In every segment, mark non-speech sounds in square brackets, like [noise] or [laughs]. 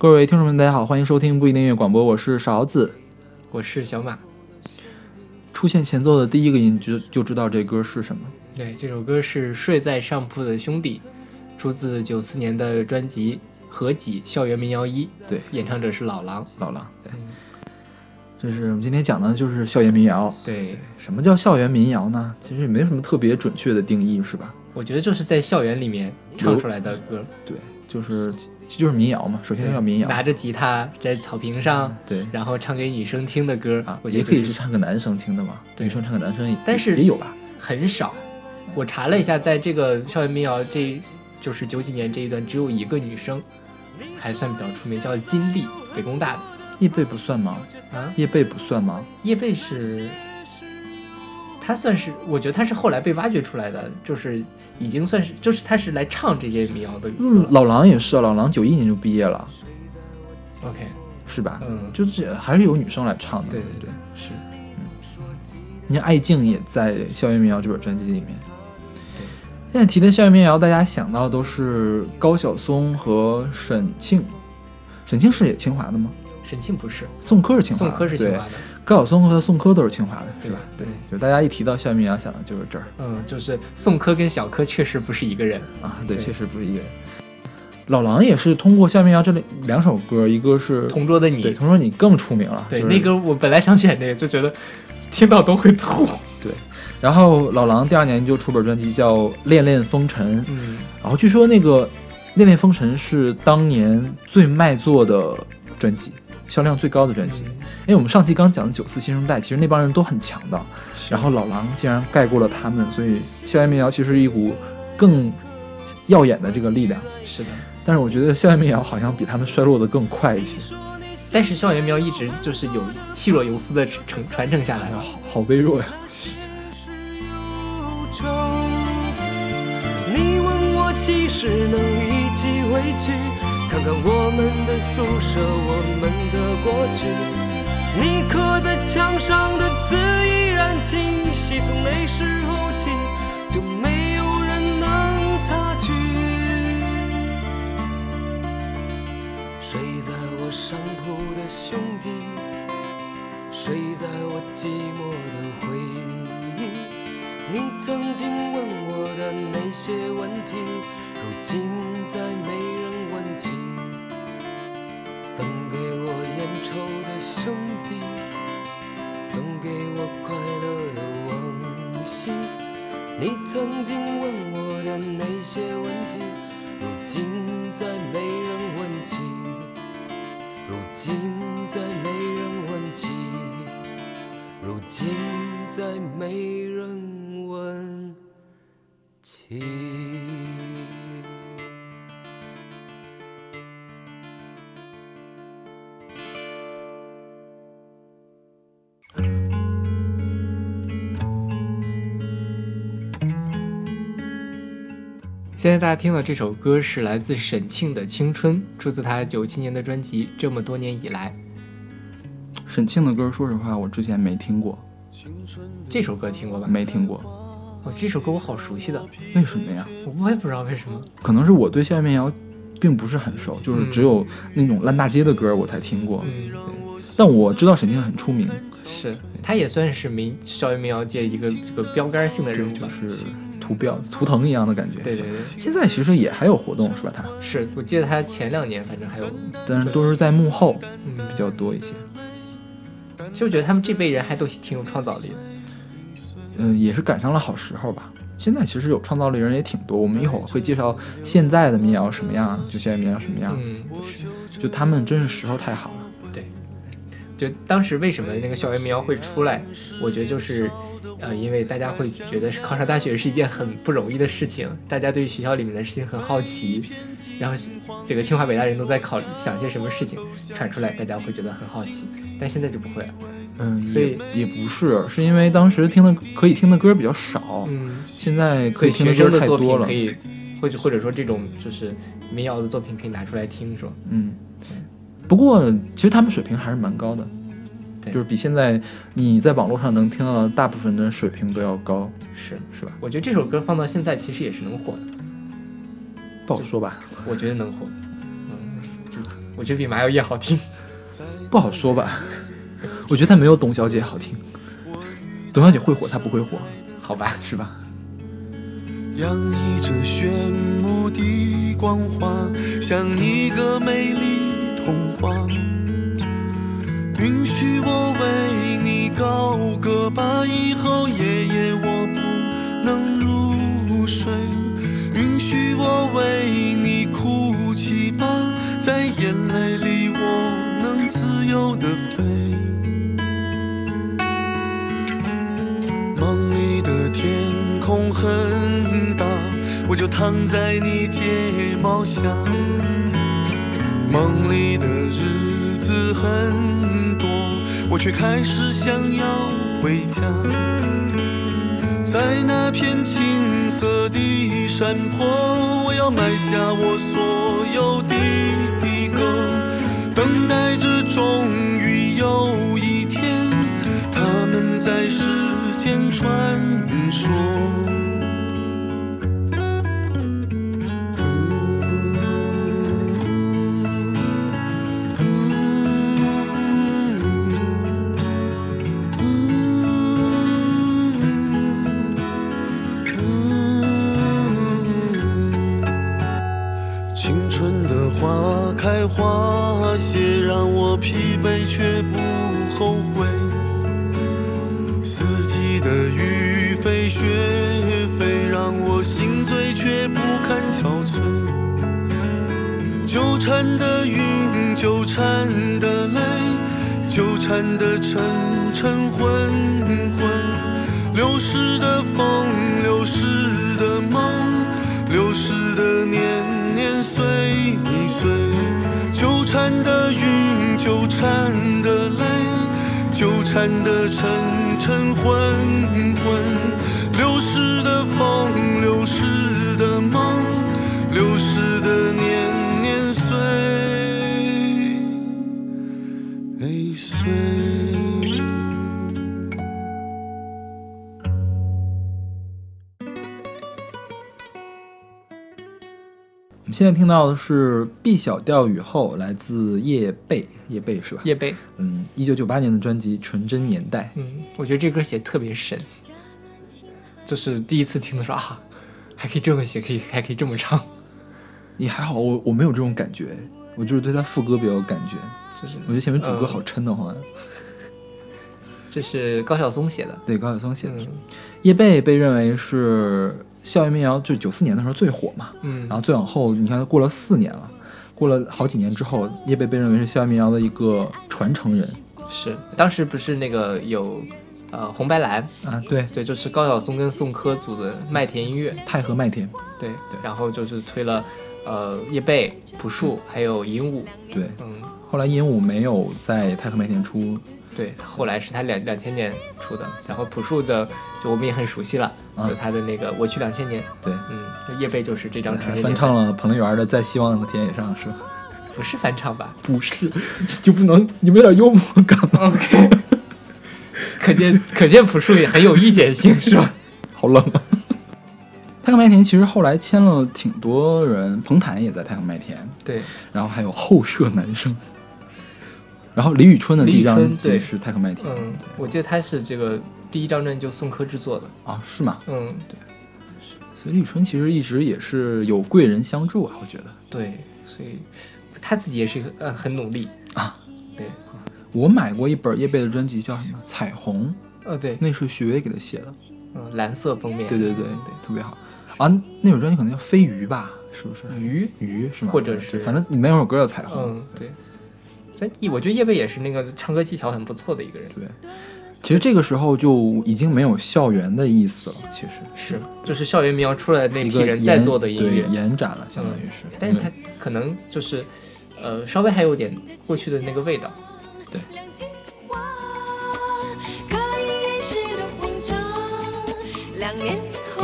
各位听众们，大家好，欢迎收听不一定音乐广播，我是勺子。我是小马。出现前奏的第一个音就就知道这歌是什么。对，这首歌是《睡在上铺的兄弟》，出自九四年的专辑合集《校园民谣一》。对，演唱者是老狼。老狼，对。就是我们今天讲的就是校园民谣。对，什么叫校园民谣呢？其实也没什么特别准确的定义，是吧？我觉得就是在校园里面唱出来的歌。对，就是就是民谣嘛。首先要民谣，拿着吉他在草坪上，对，然后唱给女生听的歌啊。我觉得也可以是唱给男生听的嘛。女生唱给男生，但是也有吧，很少。我查了一下，在这个校园民谣，这就是九几年这一段，只有一个女生还算比较出名，叫金丽，北工大的。叶蓓不算吗？啊，叶蓓不算吗？叶蓓是，他算是，我觉得他是后来被挖掘出来的，就是已经算是，就是他是来唱这些民谣的。嗯，老狼也是，老狼九一年就毕业了。OK，是吧？嗯，就是还是有女生来唱的。对对对，是。嗯，你看艾静也在《校园民谣》这本专辑里面。对。现在提的校园民谣，大家想到都是高晓松和沈庆。沈庆是也清华的吗？沈庆不是，宋柯是清华的。宋柯是清华的。高晓松和宋柯都是清华的，对吧？对，就是大家一提到校园民谣，想的就是这儿。嗯，就是宋柯跟小柯确实不是一个人啊，对，确实不是一个人。老狼也是通过《校园民谣》这两首歌，一个是《同桌的你》，对，《同桌你》更出名了。对，那歌我本来想选那个，就觉得听到都会吐。[laughs] 对，然后老狼第二年就出本专辑叫《恋恋风尘》，嗯，然后据说那个《恋恋风尘》是当年最卖座的专辑，销量最高的专辑。嗯、因为我们上期刚讲的九四新生代，其实那帮人都很强的，然后老狼竟然盖过了他们，所以校园民谣其实一股更耀眼的这个力量。是的。但是我觉得校园民谣好像比他们衰落的更快一些，但是校园民谣一直就是有气若游丝的承传承下来，好好微弱呀。你问我几时能一起回去，看看我们的宿舍，我们的过去。你刻在墙上的字依然清晰，从那时候起就没有人能擦去。睡在我上铺的兄弟，睡在我寂寞的回忆。你曾经问我的那些问题，如今再没人问起。分给我烟抽的兄弟，分给我快乐的往昔。你曾经问我的那些问题，如今再没人问起。如今再没人问起，如今再没人问起。现在大家听到这首歌是来自沈庆的《青春》，出自他九七年的专辑《这么多年以来》。沈庆的歌，说实话，我之前没听过。这首歌听过吧？没听过。哦，这首歌我好熟悉的。为什么呀？我也不知道为什么。可能是我对校园民谣并不是很熟，就是只有那种烂大街的歌我才听过。嗯，但我知道沈庆很出名，是，他也算是民校园民谣界一个这个标杆性的人物吧。就是。图标图腾一样的感觉，对对对。现在其实也还有活动是吧？他是我记得他前两年反正还有，但是都是在幕后，嗯，比较多一些。其实我觉得他们这辈人还都挺有创造力的，嗯，也是赶上了好时候吧。现在其实有创造力人也挺多，我们一会儿会介绍现在的民谣什么样，就现在民谣什么样，嗯，就他们真是时候太好了。对，就当时为什么那个校园民谣会出来，我觉得就是。呃，因为大家会觉得是考上大学是一件很不容易的事情，大家对学校里面的事情很好奇，然后这个清华北大人都在考想些什么事情传出来，大家会觉得很好奇。但现在就不会了，嗯，所以也不是，是因为当时听的可以听的歌比较少，嗯，现在可以听的歌太多了，可以或者或者说这种就是民谣的作品可以拿出来听，是吧？嗯，不过其实他们水平还是蛮高的。就是比现在你在网络上能听到的大部分的水平都要高，是是吧？我觉得这首歌放到现在其实也是能火的，不好说吧？我觉得能火，嗯，就我觉得比麻油叶好听。不好说吧。我觉得他没有董小姐好听。董小姐会火，她不会火，好吧，[laughs] 是吧？洋溢着炫目的光华，像一个美丽童话。允许我为你高歌吧，以后夜夜我不能入睡。允许我为你哭泣吧，在眼泪里我能自由的飞。梦里的天空很大，我就躺在你睫毛下。梦里的日子很，我却开始想要回家。在那片青色的山坡，我要埋下我所有的歌，等待着终于有一天，他们在世间传说。却不后悔。四季的雨飞雪飞，让我心醉却不堪憔悴。纠缠的云，纠缠的泪，纠缠的沉沉昏昏，流逝的风，流逝的梦，流逝的年年岁岁，纠缠的云，纠缠的泪，纠缠的沉沉昏昏，流逝的风，流逝的梦，流逝的你。现在听到的是《B 小调雨后》，来自叶蓓，叶蓓是吧？叶蓓，嗯，一九九八年的专辑《纯真年代》。嗯，我觉得这歌写得特别神，就是第一次听的时候啊，还可以这么写，可以还可以这么唱，也还好，我我没有这种感觉，我就是对他副歌比较有感觉。就是我觉得前面主歌嗯好撑的慌。这是高晓松写的，对，高晓松写的。嗯叶蓓被认为是校园民谣，就九四年的时候最火嘛。嗯，然后最往后，你看过了四年了，过了好几年之后，叶蓓被认为是校园民谣的一个传承人。是。当时不是那个有呃红白蓝，啊。对，对，就是高晓松跟宋柯组的麦田音乐，太和麦田，对对，然后就是推了呃叶蓓、朴树还有尹武，对。嗯，后来鹦鹉没有在太和麦田出，对，后来是他两两千年出的，然后朴树的就我们也很熟悉了，嗯就他的那个我去两千年，对，嗯，就叶蓓就是这张翻唱了彭丽媛的《在希望的田野上》，是吧？不是翻唱吧 [laughs] 不是，就不能你们有点幽默感吗？？OK，[laughs] 可见可见朴树也很有预见性，是吧？[laughs] 好冷啊！太阳麦田其实后来签了挺多人，彭坦也在太阳麦田，对，然后还有后舍男生，然后李宇春的第一张也是太阳麦田、嗯，我记得他是这个第一张专辑就宋柯制作的，啊，是吗？嗯，对所以李宇春其实一直也是有贵人相助啊，我觉得。对，所以他自己也是呃很努力啊，对，我买过一本叶蓓的专辑，叫什么《彩虹》，呃对，那是许巍给他写的，嗯，蓝色封面，对对对对，特别好啊。那本专辑可能叫《飞鱼》吧，是不是？鱼，鱼是吗？或者是反正里面有首歌叫《彩虹》。嗯对。但我觉得叶蓓也是那个唱歌技巧很不错的一个人，对，其实这个时候就已经没有校园的意思了，其实。是，就是校园民谣出来的那批人在做的音乐。对，延展了，相当于是。但是它可能就是，呃，稍微还有点过去的那个味道。可以掩饰的慌张，两年后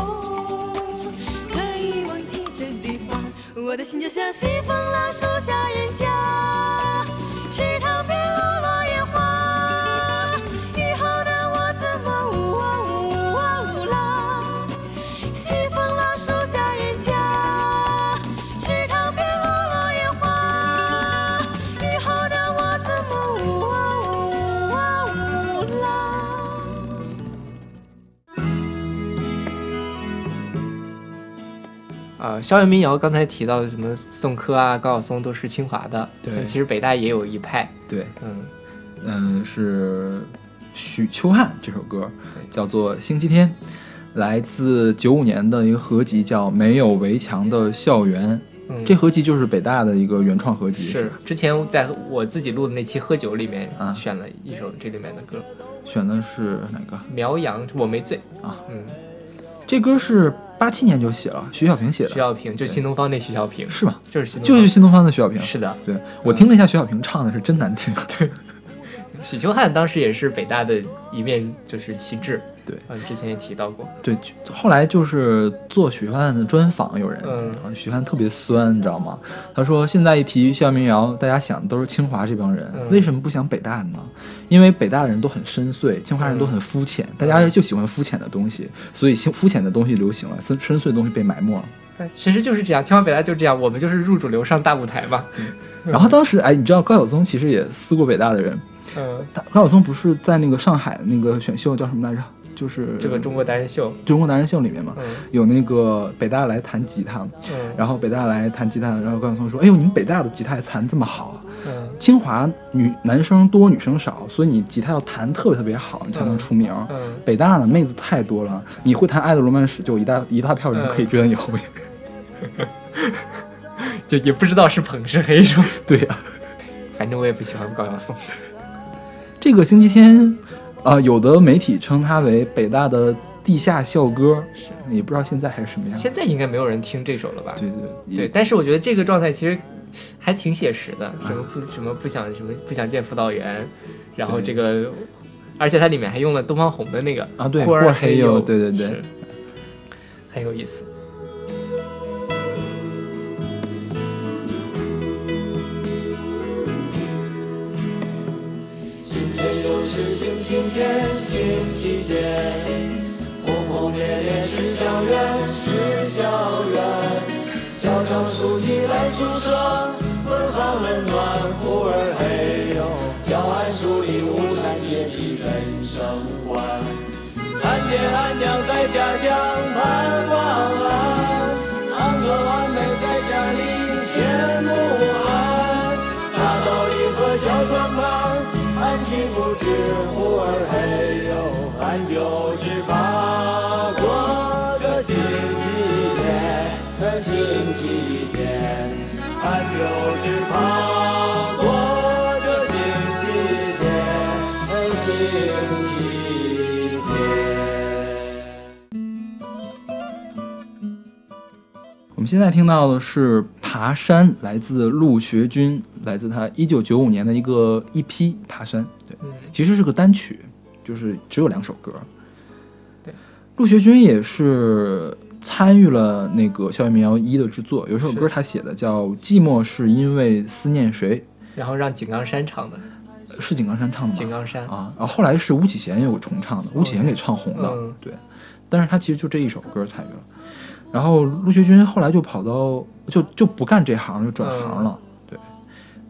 可以忘记的地方，我的心就像西风老树下人家，呃，校园民谣刚才提到的什么宋柯啊、高晓松都是清华的，对但其实北大也有一派，对，嗯，嗯，是许秋汉这首歌，叫做《星期天》，来自九五年的一个合集，叫《没有围墙的校园》。嗯这合集就是北大的一个原创合集，是之前在我自己录的那期喝酒里面啊选了一首这里面的歌，选的是哪个？苗阳我没醉啊，嗯，这歌是八七年就写了，徐小平写的，徐小平就新东方那徐小平，是吗？就是新东方就是新东方的徐小平。是的，对我听了一下徐小平唱的是真难听。对，[laughs] 许秋汉当时也是北大的一面就是旗帜，对嗯，之前也提到过，对，后来就是做许汉的专访，有人，嗯许汉特别酸，你知道吗？他说现在一提校园民谣，大家想的都是清华这帮人，嗯为什么不想北大呢？因为北大的人都很深邃，清华人都很肤浅，大家就喜欢肤浅的东西，所以清肤浅的东西流行了，深深邃的东西被埋没了。对其实就是这样，清华北大就这样，我们就是入主流上大舞台嘛，[laughs] 然后当时，哎，你知道高晓松其实也撕过北大的人，嗯，他高晓松不是在那个上海那个选秀叫什么来着？就是这个中国达人秀，中国达人秀里面嘛，嗯。有那个北大来弹吉他，嗯。然后北大来弹吉他，然后高晓松说：“哎呦，你们北大的吉他弹这么好，嗯。清华女男生多女生少，所以你吉他要弹特别特别好，你才能出名。嗯，北大呢妹子太多了，你会弹《爱的罗曼史》，就一大一大票人可以追到你后面。[laughs] 就也不知道是捧是黑是吧？[laughs] 对呀、反正我也不喜欢高晓松，这个星期天，啊、有的媒体称它为北大的地下校歌，也不知道现在还是什么样。现在应该没有人听这首了吧？对对对，也但是我觉得这个状态其实还挺写实的，什么啊不什么不想什么不想见辅导员，然后这个，而且它里面还用了东方红的那个啊，对，库尔尔黑友，对对对，很有意思。是星期天，星期天，轰轰烈烈是校园，是校园。校长书记来宿舍，问寒问暖，忽而嘿呦，教案梳理无产阶级人生观。看爹俺娘在家乡是怕过个星期天，个星期天。我们现在听到的是《爬山》，来自陆学军，来自他一九九五年的一个 EP《爬山》。对，嗯其实是个单曲，就是只有两首歌。对，陆学军也是参与了那个《校园民谣一》的制作，有一首歌他写的叫《寂寞是因为思念谁然后让井冈山唱的，》，是井冈山唱的吗？井冈山，啊，然后后来是巫启贤有重唱的，巫启贤给唱红的，嗯对。但是他其实就这一首歌参与了，然后陆学军后来就跑到就就不干这行，就转行了，对。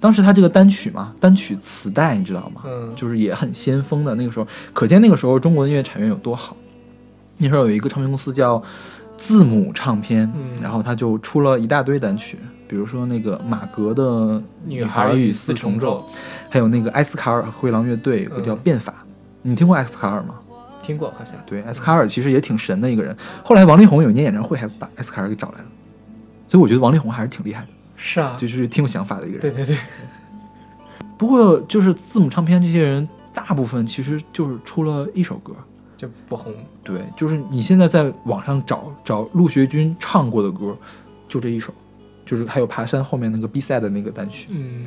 当时他这个单曲嘛，单曲磁带你知道吗？嗯就是也很先锋的那个时候，可见那个时候中国的音乐产业有多好。那时候有一个唱片公司叫字母唱片，嗯然后他就出了一大堆单曲，比如说那个马格的《女孩孩与四四重奏，还有那个埃斯卡尔灰狼乐队有个叫嗯变法，你听过埃斯卡尔吗？听过好像。对，埃斯卡尔其实也挺神的一个人。后来王力宏有一年演唱会还把埃斯卡尔给找来了，所以我觉得王力宏还是挺厉害的，是啊，就是挺有想法的一个人。对对对，不过就是字母唱片这些人，大部分其实就是出了一首歌。就不红。对，就是你现在在网上找找陆学军唱过的歌，就这一首，就是还有爬山后面那个比赛的那个单曲，嗯，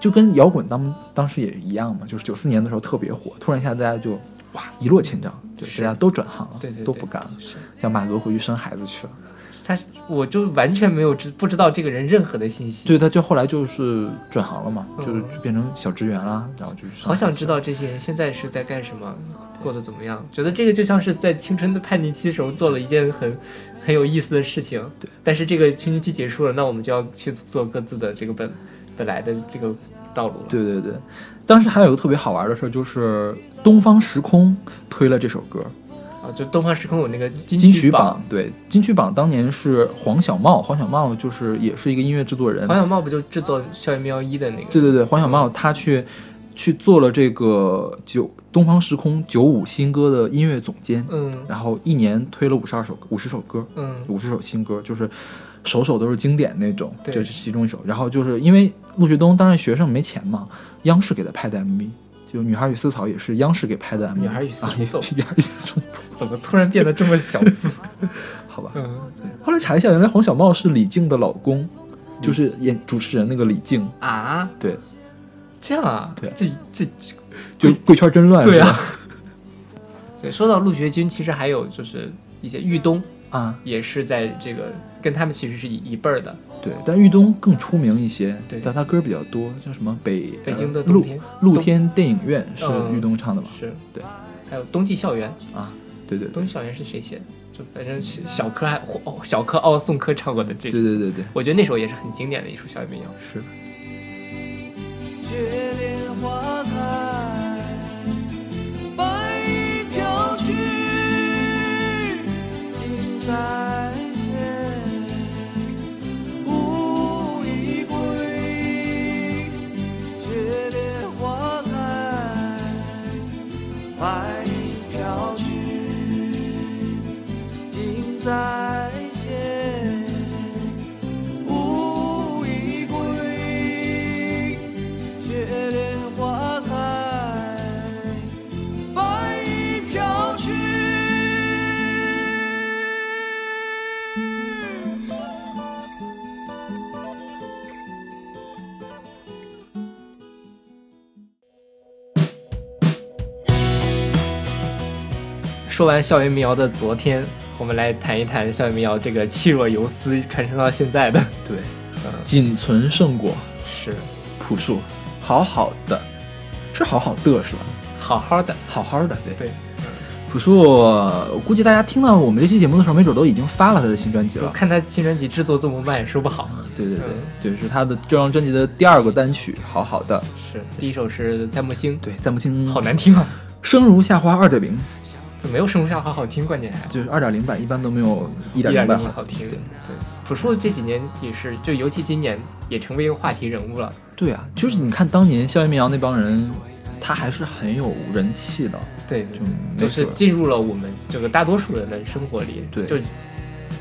就跟摇滚当当时也一样嘛，就是九四年的时候特别火，突然一下大家就哇一落千丈，对，大家都转行了，对对对都不干了，是。像马哥回去生孩子去了，他，我就完全没有知不知道这个人任何的信息。对，他就后来就是转行了嘛，嗯就是变成小职员啦，然后就是好想知道这些人现在是在干什么，过得怎么样？觉得这个就像是在青春的叛逆期时候做了一件很很有意思的事情。对，但是这个青春期结束了，那我们就要去做各自的这个本本来的这个道路了。对对对，当时还有一个特别好玩的事儿，就是东方时空推了这首歌，啊，就东方时空有那个金金曲曲榜，对，金曲榜当年是黄小茂，黄小茂就是也是一个音乐制作人，黄小茂不就制作《校园民谣一》的那个？对对对，黄小茂他去去做了这个九东方时空九五新歌的音乐总监，嗯然后一年推了五十二首五十首歌，嗯五十首新歌，就是首首都是经典那种，对这是其中一首。然后就是因为陆学东当时学生没钱嘛，央视给他拍的 MV，就《女孩与丝草》也是央视给拍的 MV，女孩与四重奏啊女孩与四重奏，怎么突然变得这么小资？[laughs] 好吧。嗯。后来查一下，原来黄小茂是李静的老公，就是演主持人那个李静，啊，对，这样啊？对。这这就贵圈真乱，对啊。[laughs] 对，说到陆学军，其实还有就是一些玉东啊，也是在这个跟他们其实是一一辈儿的。对，但豫东更出名一些，对但他歌比较多，叫什么北北京的呃露天露天电影院是嗯豫东唱的吧？是对，还有冬季校园，啊，对对对冬季校园是谁写的？就反正小柯还哦小柯奥宋柯唱过的这个，对对对对，我觉得那首也是很经典的一首校园民谣。是。说完校园民谣的昨天，我们来谈一谈校园民谣这个气若游丝传承到现在的。对，[laughs] 嗯仅存圣果是朴树，好好的，是好好的是吧？好好的，好好的，对对，朴树，我估计大家听到我们这期节目的时候，没准都已经发了他的新专辑了。我看他新专辑制作这么慢，也说不好。对对对嗯，对，是他的这张专辑的第二个单曲，好好的。是第一首是在木星，对，在木星好难听啊，生如夏花二点零，就没有生如夏花好听，关键还 [laughs] 就是二点零版一般都没有一点零版好听。对对，朴树这几年也是，就尤其今年也成为一个话题人物了。对啊，就是你看当年校园民谣那帮人，他还是很有人气的。对，就就是进入了我们这个大多数人的生活里。对就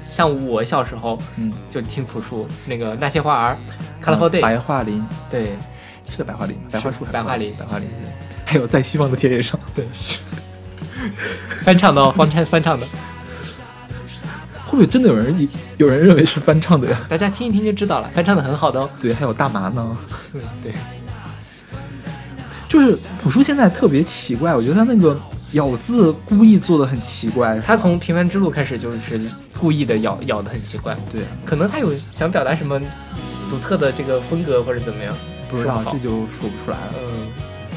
像我小时候嗯，就听朴树那个那些花儿，Colorful 嗯 Day，白桦林对是白桦林，白桦树白桦林白桦林。对还有在希望的田野上，对是，[laughs] 翻唱的哦，翻唱翻唱的，会不会真的有人以有人认为是翻唱的呀？大家听一听就知道了，翻唱的很好的哦。对，还有大麻呢。嗯，对，就是朴树现在特别奇怪，我觉得他那个咬字故意做的很奇怪。他从《平凡之路》开始就是故意的咬咬的很奇怪，对啊，可能他有想表达什么独特的这个风格或者怎么样，不知道这就说不出来了。嗯，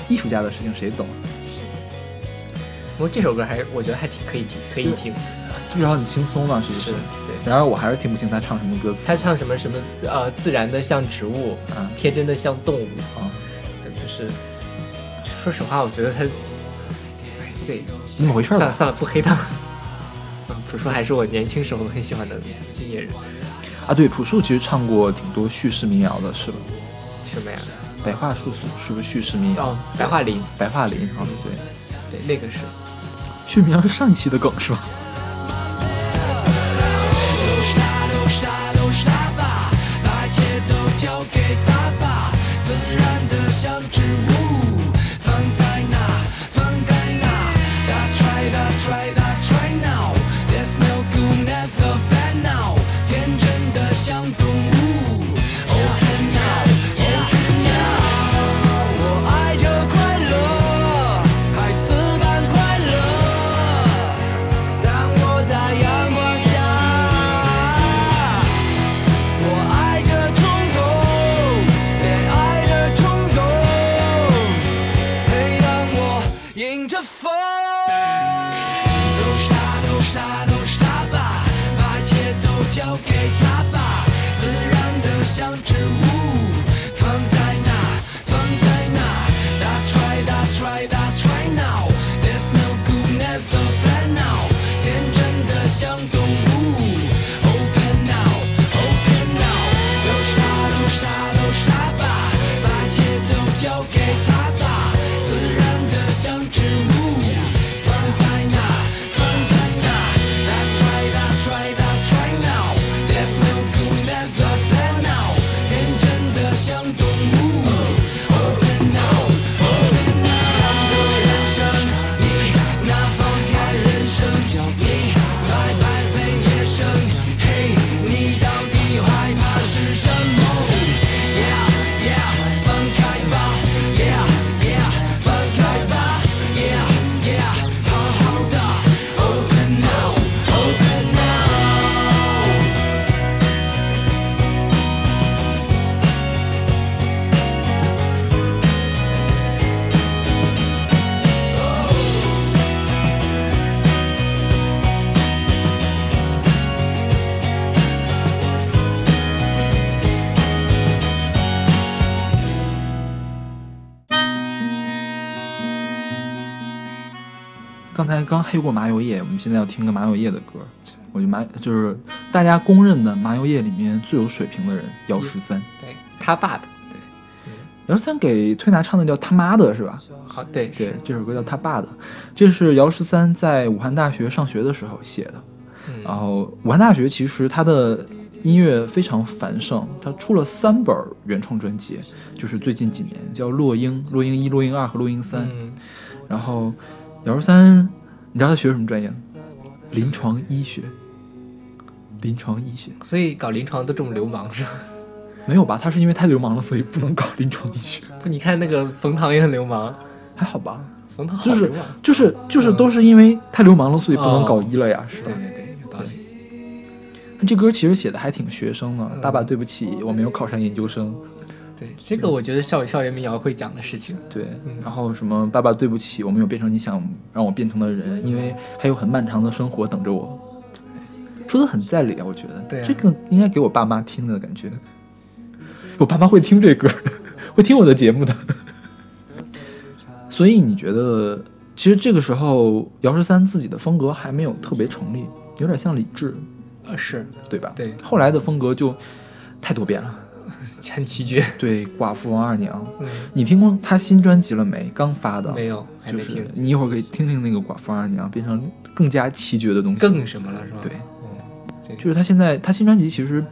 艺术家的事情谁懂？不过这首歌还是我觉得还挺可以听，可以听，至少很轻松嘛，是不是是？对。然而我还是听不清他唱什么歌词。他唱什么什么呃自然的像植物，啊天真的像动物，啊，对，就是说实话，我觉得他对怎么回事？算了算了，不黑他。嗯，[laughs] 朴树还是我年轻时候很喜欢的音乐人，啊，对，朴树其实唱过挺多叙事民谣的，是吧？什么呀？白桦树是不是叙事民谣？哦，白桦林，白桦林啊，对，对，那个是。叙事民谣是上一期的梗是吧？都杀都杀吧，把一切都交给他吧，自然的像植物才刚黑过麻油叶，我们现在要听个麻油叶的歌。我觉得麻就是大家公认的麻油叶里面最有水平的人，姚十三。对他爸的，姚十三给推拿唱的叫他妈的是吧？好对对，这首歌叫他爸的，这是姚十三在武汉大学上学的时候写的。嗯然后武汉大学其实他的音乐非常繁盛，他出了三本原创专辑，就是最近几年叫《落英》、《落英一》、《落英二》和《落英三》。嗯，然后姚十三，你知道他学什么专业吗？临床医学。临床医学所以搞临床都这么流氓是吧？没有吧？他是因为太流氓了，所以不能搞临床医学，[laughs] 不，你看那个冯唐也很流氓，还好吧？冯唐好就是。就是就是嗯都是因为太流氓了，所以不能搞医了呀，是吧对？对对，有道理。这歌其实写的还挺学生的，嗯大把对不起，我没有考上研究生。对，这个我觉得校校园民谣会讲的事情。对嗯，然后什么爸爸对不起，我没有变成你想让我变成的人，因为还有很漫长的生活等着我。说的很在理啊，我觉得。对啊这个应该给我爸妈听的感觉。我爸妈会听这歌，[laughs] 会听我的节目的。所以你觉得，其实这个时候姚十三自己的风格还没有特别成立，有点像李志，呃，是对吧？对，后来的风格就太多变了。很奇绝。对，寡妇王二娘，嗯，你听过她新专辑了没？刚发的，没有，还就是没听。你一会儿可以听听那个寡妇王二娘，变成更加奇绝的东西。更什么了是吧？对，嗯，就是她现在她新专辑其实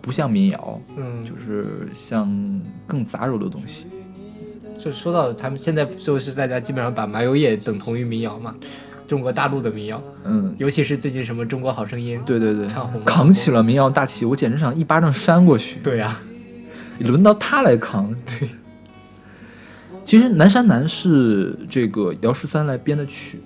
不像民谣，嗯，就是像更杂糅的东西。就说到他们现在就是大家基本上把麻油叶等同于民谣嘛，中国大陆的民谣，嗯，尤其是最近什么中国好声音，对对对唱红了，扛起了民谣大旗，我简直想一巴掌扇过去。对呀、轮到他来扛。对，其实《南山南》是这个姚十三来编的曲，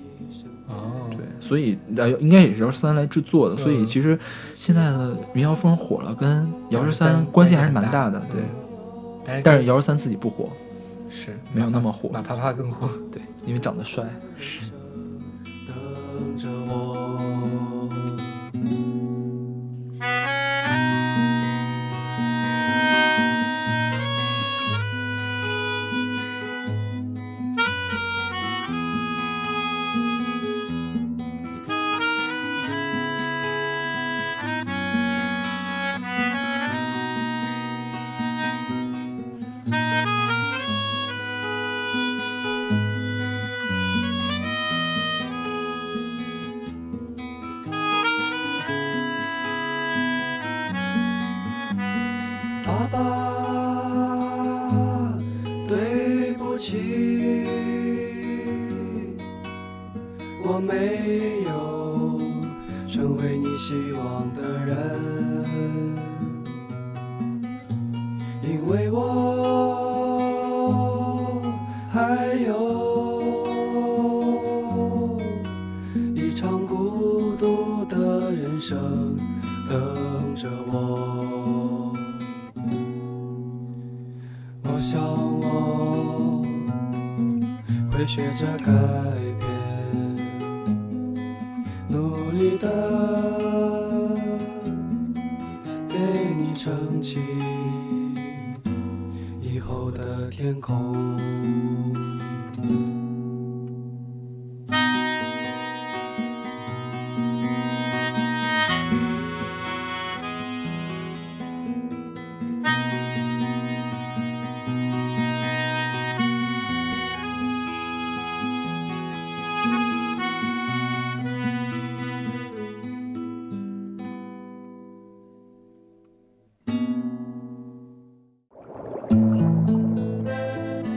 哦，对，所以呃应该也是姚十三来制作的，所以嗯其实现在的民谣风火了，跟姚十三关系还是蛮大的，对。但是但是姚十三自己不火，是没有那么火马啪啪更火。对，因为长得帅。等着我。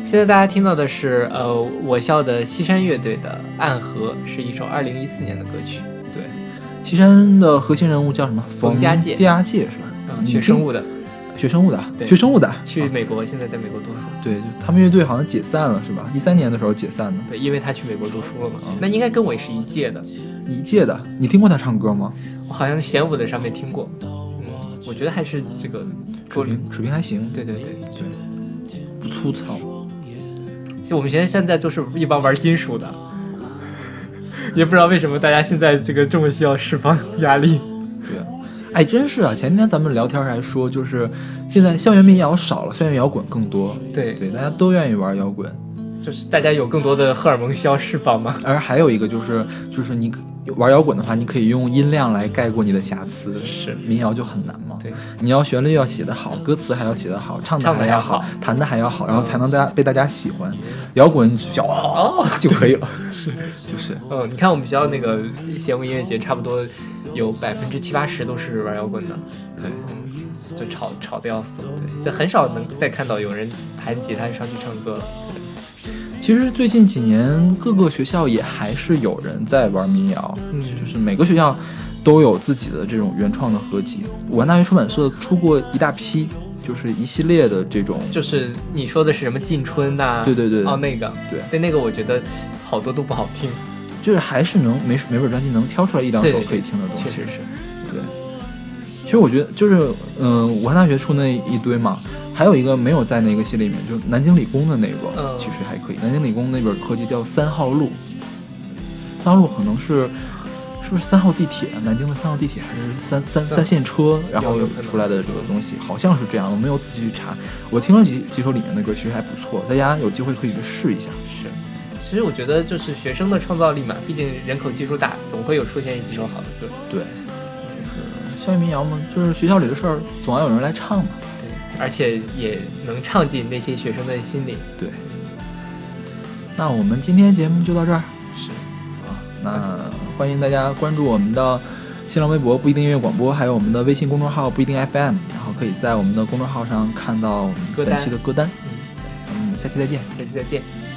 现在大家听到的是呃我校的西山乐队的《暗河》，是一首二零一四年的歌曲，对，西山的核心人物叫什么？冯家界家界是吧？嗯，学生物的，学生物的，对学生物的，啊去美国，现在在美国读书。对，就他们乐队好像解散了是吧？一三年的时候解散的。对，因为他去美国读书了嘛，嗯那应该跟我是一届的。一届的，你听过他唱歌吗？我好像弦舞的上面听过，嗯，我觉得还是这个水平水平还行，对对对对，不粗糙。就我们学校现在就是一帮玩金属的，也不知道为什么大家现在这个这么需要释放压力。对啊，哎，真是啊！前天咱们聊天还说，就是现在校园民谣少了，校园摇滚更多。对对，大家都愿意玩摇滚。就是大家有更多的荷尔蒙需要释放吗？而还有一个就是，就是你玩摇滚的话，你可以用音量来盖过你的瑕疵。是民谣就很难嘛。对，你要旋律要写得好，歌词还要写得好，唱的还要好好，弹的还要好，然后才能大家被大家喜欢。摇滚只需要哦 [laughs] 就可以了。[laughs] 是，就是嗯，你看我们学校那个弦乐音乐节，差不多有百分之七八十都是玩摇滚的，对。就吵吵得要死，对，就很少能再看到有人弹吉他上去唱歌了。其实最近几年，各个学校也还是有人在玩民谣，嗯就是每个学校都有自己的这种原创的合集。武汉大学出版社出过一大批，就是一系列的这种，就是你说的是什么进春呐、对对对哦，那个，对对，那个我觉得好多都不好听，就是还是能每每本专辑能挑出来一两首可以听的东西。确实是。对，其实我觉得就是，嗯、武汉大学出那一堆嘛，还有一个没有在那个系列里面，就是南京理工的那个，嗯其实还可以。南京理工那本合集叫《三号路》，三号路可能是是不是三号地铁？南京的三号地铁还是三三三线车，然后出来的这个东西，好像是这样，我没有仔细去查。我听了几几首里面的歌，其实还不错，大家有机会可以去试一下。是，其实我觉得就是学生的创造力嘛，毕竟人口基数大，总会有出现几首好的歌。对，就是校园民谣嘛，就是学校里的事儿，总要有人来唱嘛。对，而且也能唱进那些学生的心里。对，那我们今天节目就到这儿。是，啊，那欢迎大家关注我们的新浪微博不一定音乐广播，还有我们的微信公众号不一定 FM，然后可以在我们的公众号上看到我们本期的歌单。嗯，嗯，下期再见。下期再见。